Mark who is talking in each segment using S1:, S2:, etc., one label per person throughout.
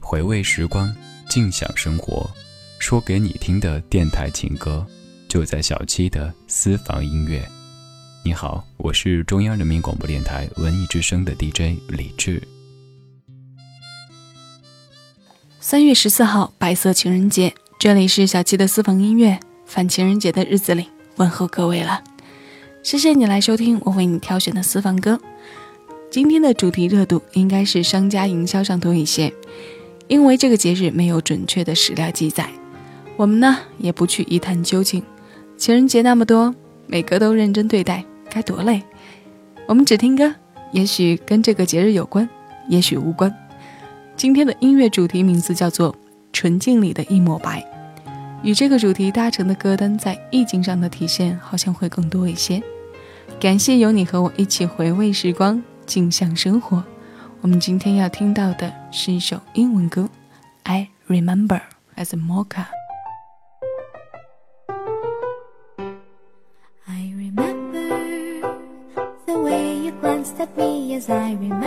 S1: 回味时光，静享生活，说给你听的电台情歌，就在小七的私房音乐。你好，我是中央人民广播电台文艺之声的 DJ 李志。
S2: 三月十四号，白色情人节，这里是小七的私房音乐。反情人节的日子里，问候各位了。谢谢你来收听我为你挑选的私房歌。今天的主题热度应该是商家营销上多一些。因为这个节日没有准确的史料记载，我们呢也不去一探究竟。情人节那么多，每个都认真对待，该多累。我们只听歌，也许跟这个节日有关，也许无关。今天的音乐主题名字叫做《纯净里的一抹白》，与这个主题搭成的歌单在意境上的体现好像会更多一些。感谢有你和我一起回味时光，静享生活。我们今天要听到的是一首英文歌，《I Remember》as a Mocha。
S3: I remember the way you glanced at me as I remember.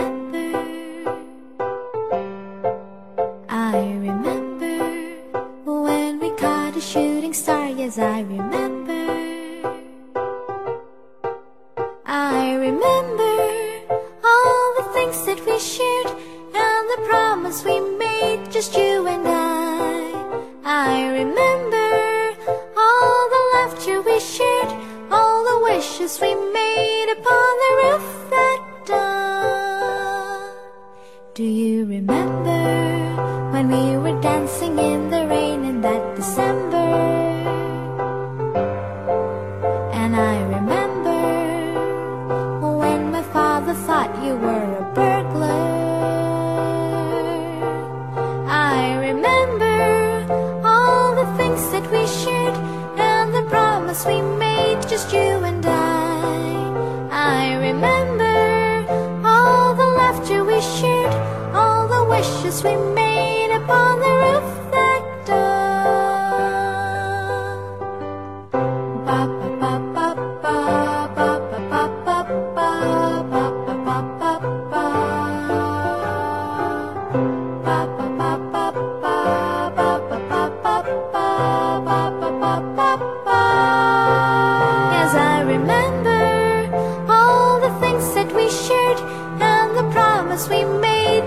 S3: Were dancing in the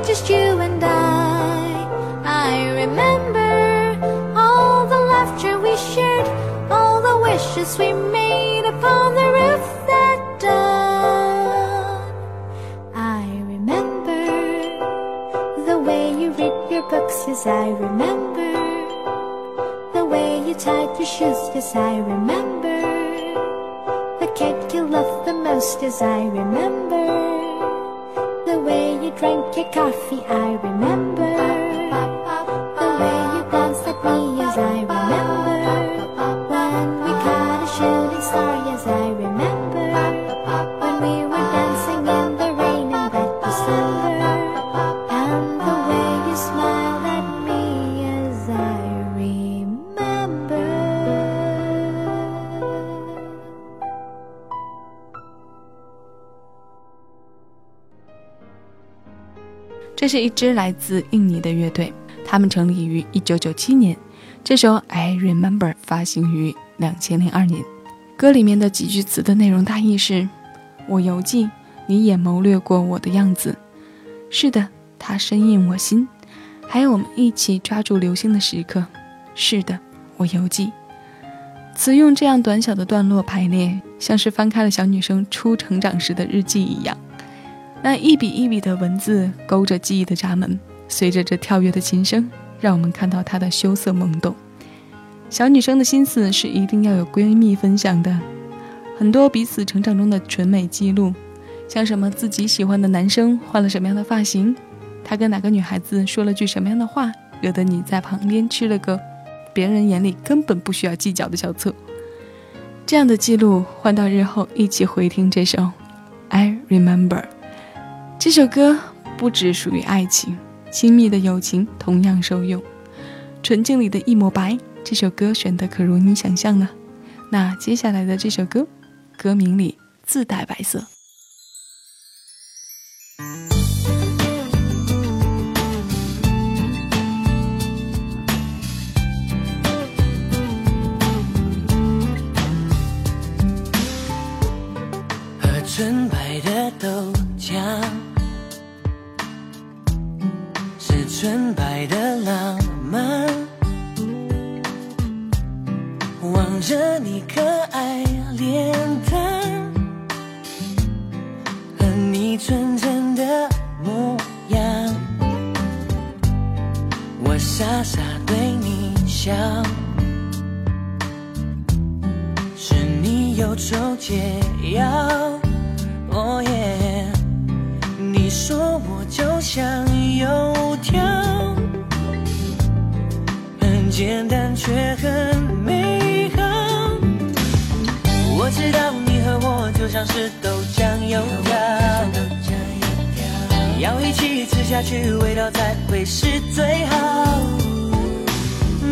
S3: just you and I. I remember all the laughter we shared All the wishes we made upon the roof that dawn. I remember the way you read your books Yes, I remember. The way you tied your shoes Yes, I remember. The cake you loved the most Yes, I remember drank your coffee, I remember
S2: 这是一支来自印尼的乐队，他们成立于1997年。这首《I Remember》发行于2002年。歌里面的几句词的内容大意是：我犹记你眼眸掠过我的样子，是的，它深印我心。还有我们一起抓住流星的时刻，是的，我犹记。词用这样短小的段落排列，像是翻开了小女生初成长时的日记一样。那一笔一笔的文字勾着记忆的闸门，随着这跳跃的琴声，让我们看到她的羞涩懵懂。小女生的心思是一定要有闺蜜分享的，很多彼此成长中的纯美记录，像什么自己喜欢的男生换了什么样的发型，他跟哪个女孩子说了句什么样的话，惹得你在旁边吃了个别人眼里根本不需要计较的小醋。这样的记录换到日后一起回听这首《I Remember》。这首歌不只属于爱情，亲密的友情同样受用。纯净里的一抹白，这首歌选的可如你想象呢。那接下来的这首歌，歌名里自带白色。
S4: 白的浪漫。望着你可爱脸蛋和你纯真的模样，我傻傻对你笑。是你忧愁解药，哦耶！你说我就像油条，简单却很美好。我知道你和我就像是豆浆油条，要一起吃下去，味道才会是最好。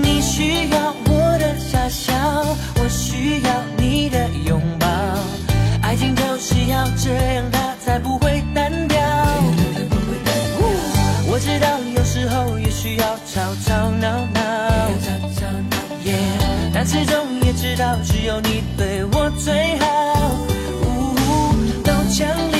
S4: 你需要我的傻笑，我需要你的拥抱。爱情就是要这样，它才不会单调。我知道有时候也需要吵吵闹闹，但始终也知道只有你对我最好。呜哦，都强烈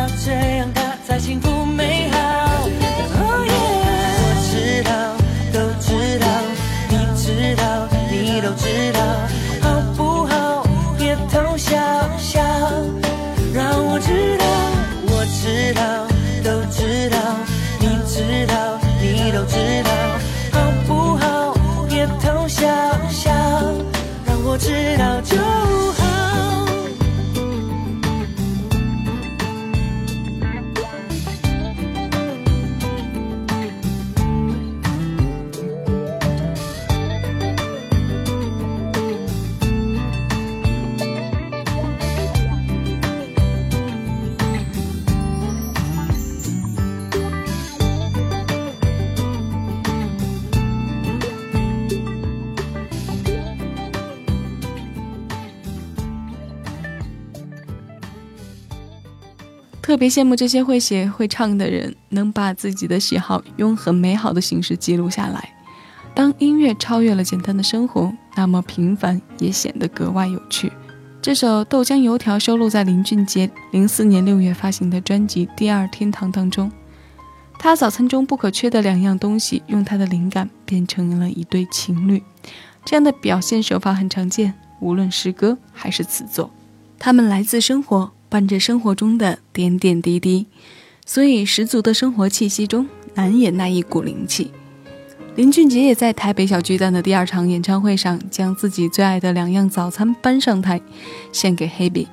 S4: 要这样，它才幸福美好。哦耶！我知道，都知道，你知道，你都知道，好不好？别偷笑笑，让我知道，我知道，都知道，你知道，你都知道，好不好？别偷笑笑，让我知道
S2: 特别羡慕这些会写会唱的人，能把自己的喜好用很美好的形式记录下来。当音乐超越了简单的生活，那么平凡也显得格外有趣。这首《豆浆油条》收录在林俊杰零四年六月发行的专辑《第二天堂》当中。他早餐中不可缺的两样东西，用他的灵感变成了一对情侣。这样的表现手法很常见，无论诗歌还是词作，他们来自生活。伴着生活中的点点滴滴，所以十足的生活气息中难掩那一股灵气。林俊杰也在台北小巨蛋的第二场演唱会上，将自己最爱的两样早餐搬上台，献给 Hebe。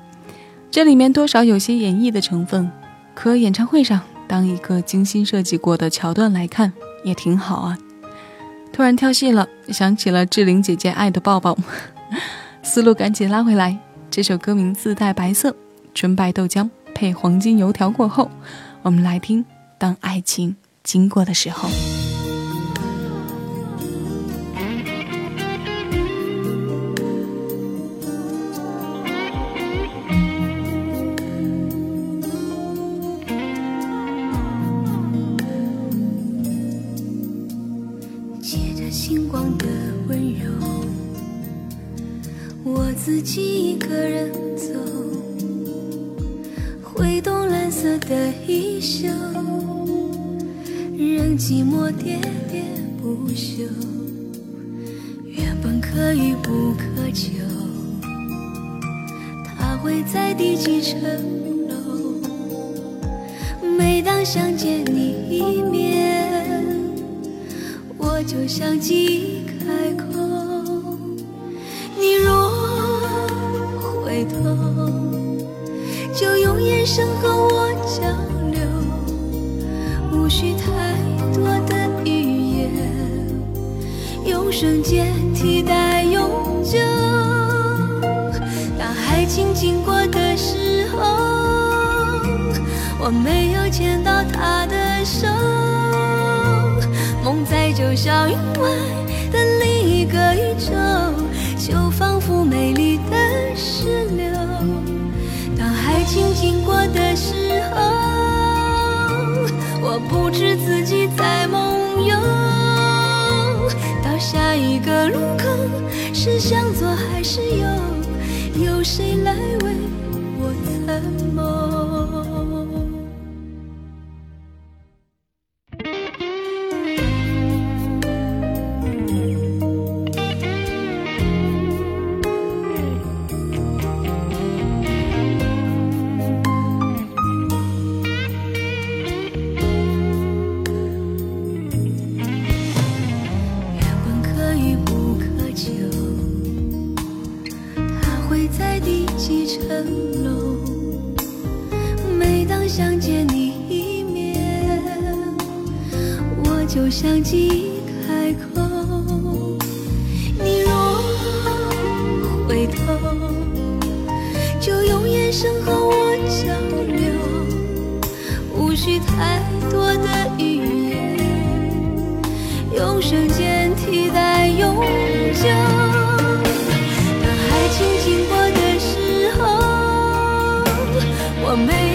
S2: 这里面多少有些演绎的成分，可演唱会上当一个精心设计过的桥段来看，也挺好啊。突然跳戏了，想起了志玲姐姐爱的抱抱，思路赶紧拉回来。这首歌名自带白色，纯白豆浆配黄金油条过后，我们来听《当爱情经过的时候》。
S5: 借着星光的温柔，我自己一个人的衣袖，任寂寞喋喋不休。原本可遇不可求，它会在第几层楼？每当想见你一面。我就像记忆开口，我没有牵到他的手。梦在九霄云外的另一个宇宙，就仿佛美丽的石榴。当爱情经过的时候，我不知自己在梦游。到下一个路口，是向左还是右？有谁来为我参谋？几层楼？每当想见你一面，我就想记忆开口。你若回头，就用眼神和我交流，无需太多的语言。用瞬间替代永久。我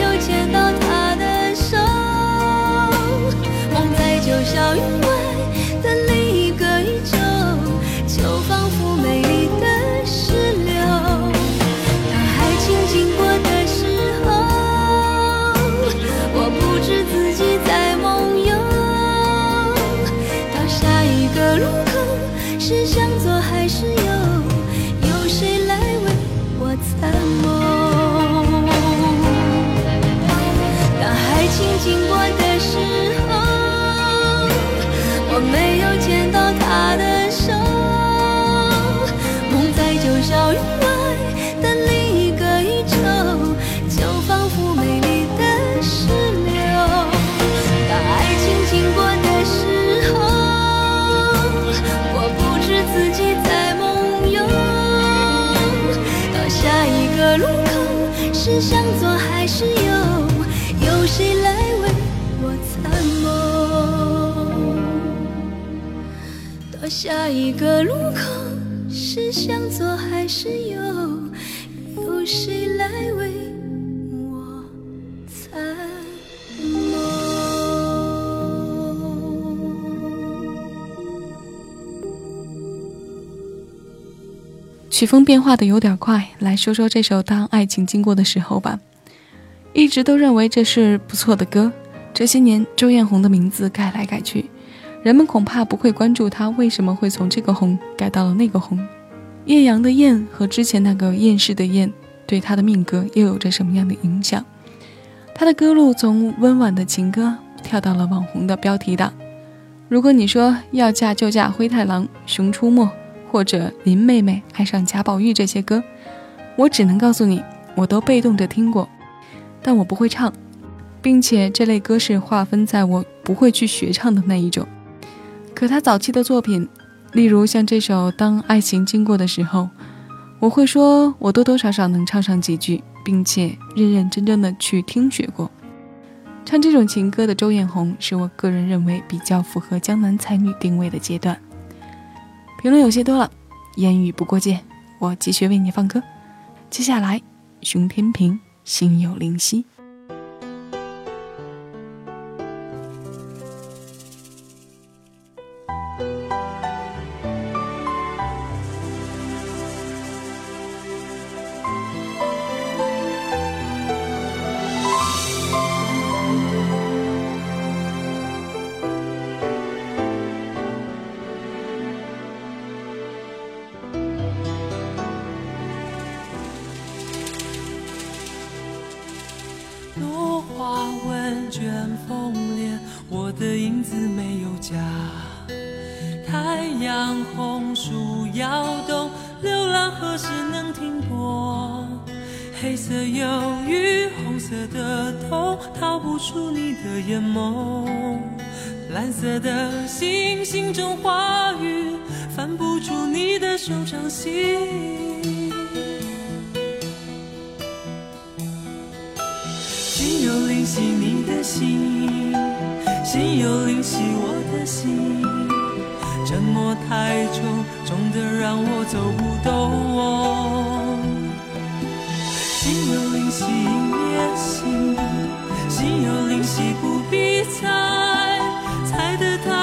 S5: 个路口，是向左还是右？有谁来为我参谋？
S2: 曲风变化的有点快，来说说这首《当爱情经过的时候》吧。一直都认为这是不错的歌，这些年周艳红的名字改来改去，人们恐怕不会关注他为什么会从这个红改到了那个红。艳阳的艳和之前那个艳世的艳，对他的命格又有着什么样的影响？他的歌路从温婉的情歌跳到了网红的标题党。如果你说要嫁就嫁灰太狼、熊出没，或者林妹妹爱上贾宝玉这些歌，我只能告诉你，我都被动着听过，但我不会唱，并且这类歌是划分在我不会去学唱的那一种。可他早期的作品，例如像这首《当爱情经过的时候》，我会说我多多少少能唱上几句，并且认认真真的去听学过。唱这种情歌的周艳泓，是我个人认为比较符合江南才女定位的阶段。评论有些多了，言语不过界。我继续为你放歌。接下来，熊天平，心有灵犀。
S6: 逃不出你的眼眸，蓝色的星星中话语，翻不出你的手掌心。心有灵犀，你的心，心有灵犀，我的心。沉默太重，重的让我走不动。心有灵犀一念心。心有灵犀不必猜猜得到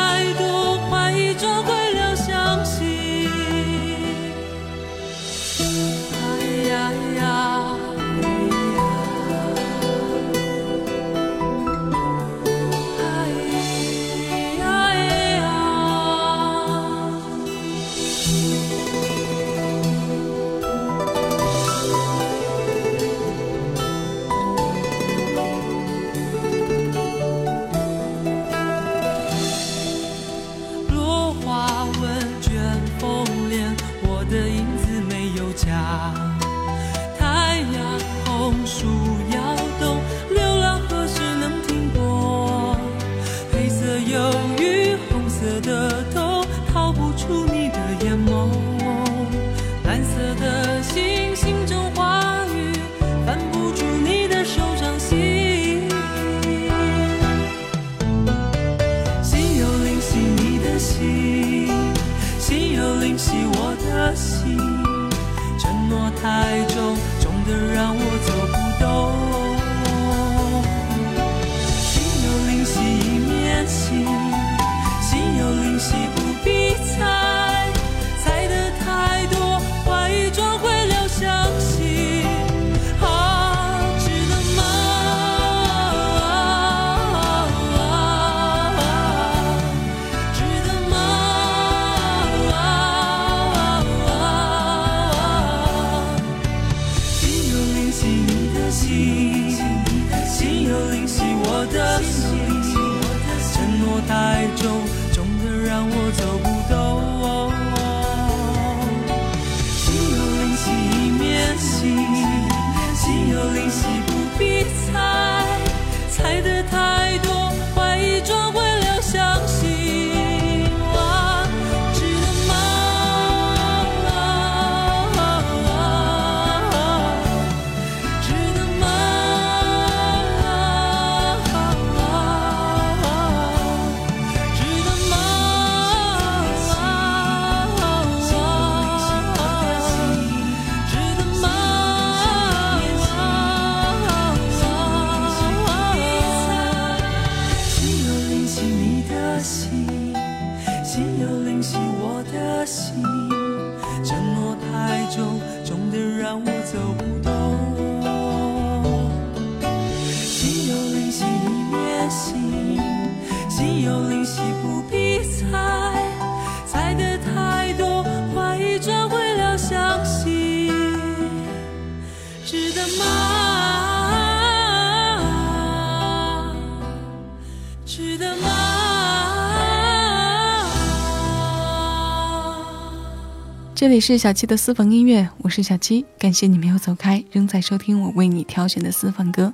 S2: 这里是小七的私房音乐，我是小七，感谢你没有走开，仍在收听我为你挑选的私房歌，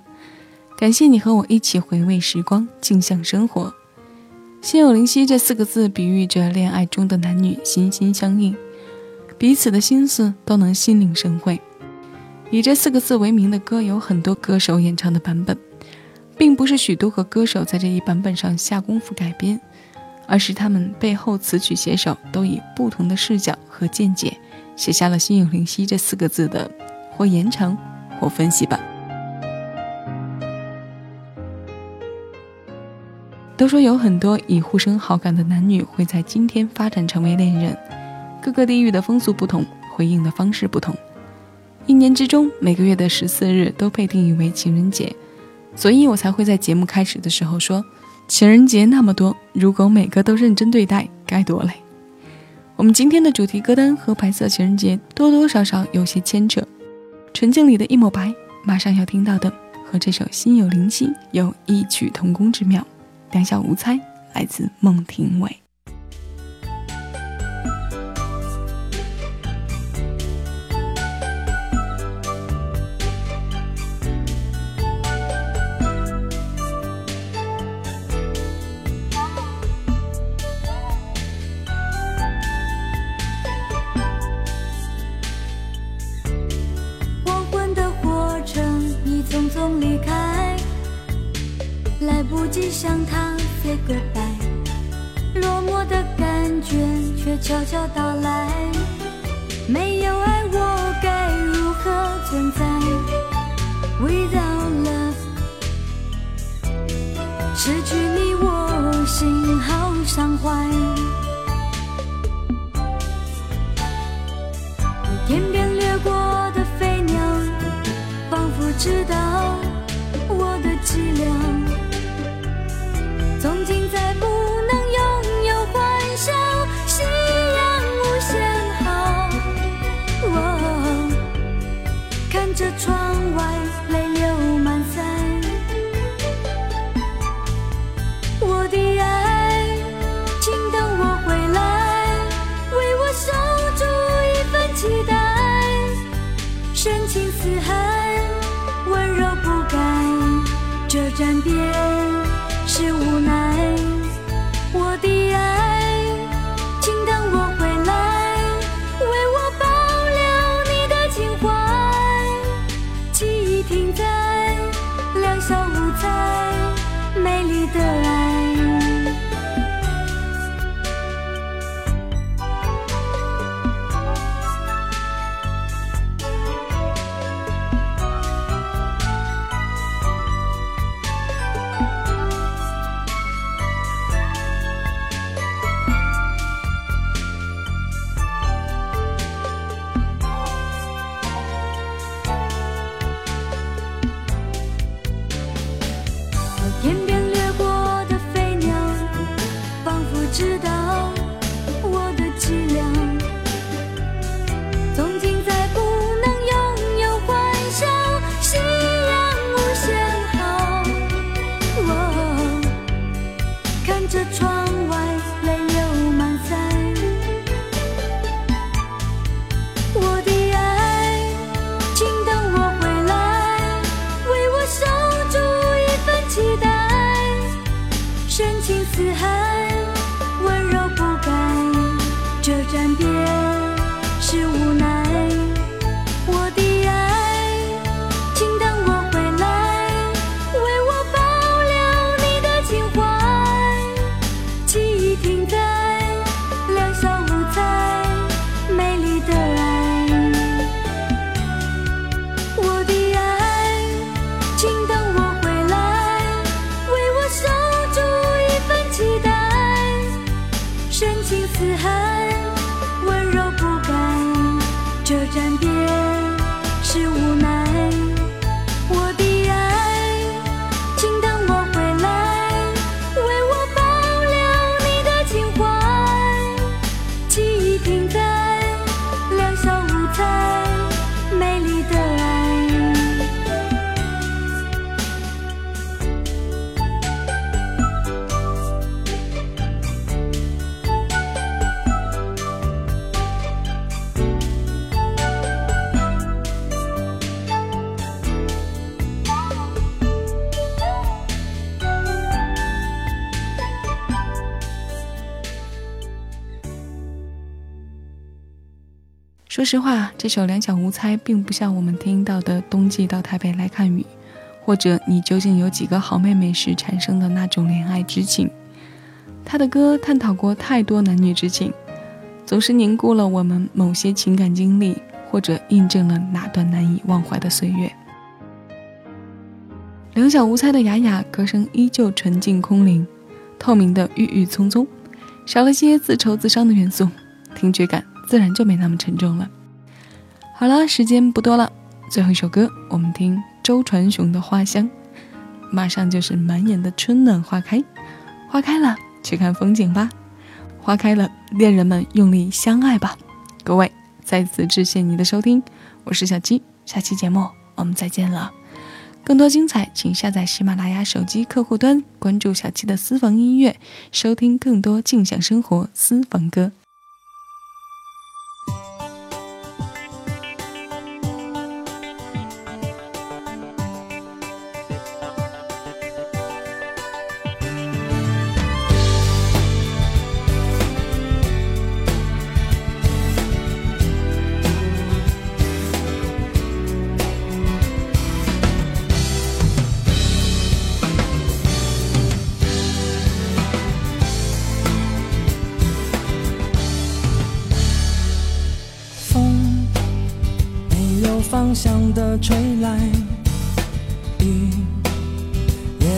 S2: 感谢你和我一起回味时光，静享生活。心有灵犀这四个字比喻着恋爱中的男女心心相印，彼此的心思都能心领神会。以这四个字为名的歌有很多歌手演唱的版本，并不是许多个歌手在这一版本上下功夫改编。而是他们背后词曲写手都以不同的视角和见解，写下了“心有灵犀”这四个字的或延长或分析吧。都说有很多以互生好感的男女会在今天发展成为恋人，各个地域的风俗不同，回应的方式不同。一年之中每个月的十四日都被定义为情人节，所以我才会在节目开始的时候说，情人节那么多，如果每个都认真对待，该多累。我们今天的主题歌单和白色情人节多多少少有些牵扯，纯净里的一抹白，马上要听到的和这首心有灵犀有异曲同工之妙。两小无猜，来自孟庭苇。
S7: 寂寥。
S2: 说实话，这首《两小无猜》并不像我们听到的《冬季到台北来看雨》，或者你究竟有几个好妹妹时产生的那种恋爱之情。他的歌探讨过太多男女之情，总是凝固了我们某些情感经历，或者印证了哪段难以忘怀的岁月。两小无猜的雅雅歌声依旧纯净空灵，透明的郁郁葱葱，少了些自愁自伤的元素，听觉感自然就没那么沉重了。好了，时间不多了，最后一首歌，我们听周传雄的《花香》，马上就是满眼的春暖花开，花开了。去看风景吧，花开了，恋人们用力相爱吧。各位，再次致谢你的收听，我是小七，下期节目我们再见了。更多精彩，请下载喜马拉雅手机客户端，关注小七的私房音乐，收听更多静享生活私房歌。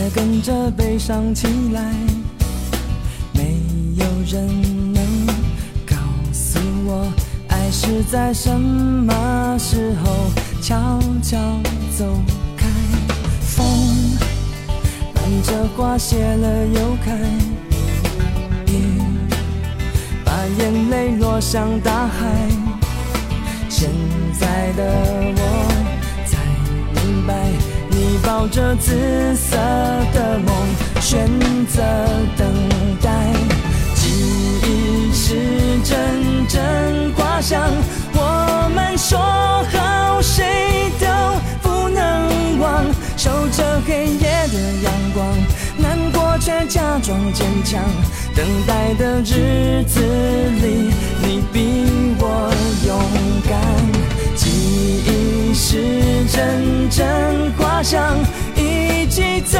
S4: 跟着悲伤起来。没有人能告诉我，爱是在什么时候悄悄走开。风伴着花谢了又开，雨把眼泪落向大海。现在的我才明白，抱着紫色的梦，选择等待。记忆是阵阵花香，我们说好谁都不能忘，守着黑夜的阳光，难过却假装坚强。等待的日子里，你比我勇敢。记忆是阵阵花香，一起走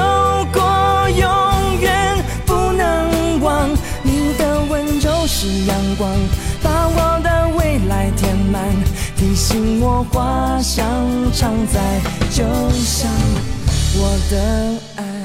S4: 过，永远不能忘。你的温柔是阳光，把我的未来填满，提醒我花香常在，就像我的爱。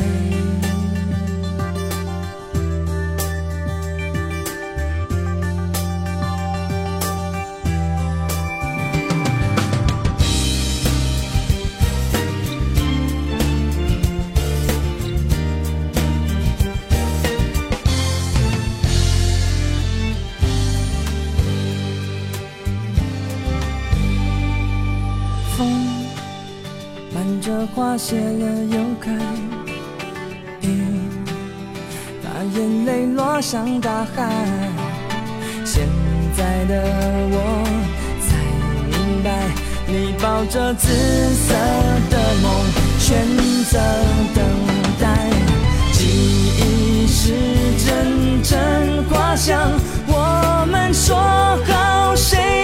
S4: 花谢了又开，把眼泪落向大海。现在的我才明白，你抱着紫色的梦，选择等待。记忆是阵阵花香，我们说好谁，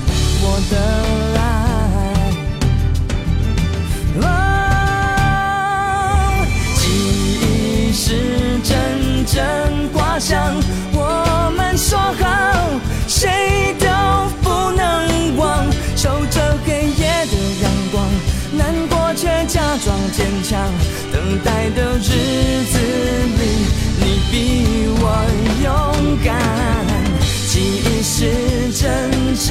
S4: 我的爱。想，我们说好，谁都不能忘。守着黑夜的阳光，难过却假装坚强。等待的日子里，你比我勇敢。记忆是阵阵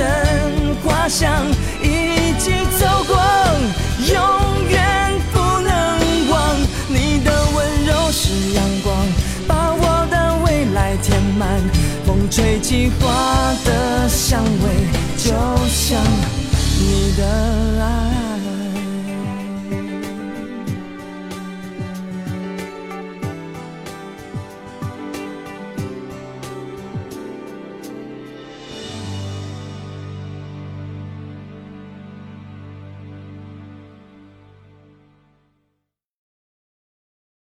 S4: 想，一起走过，永远不能忘。你的温柔是阳光。把我的未来填满风吹起花的。香味，就像你的爱。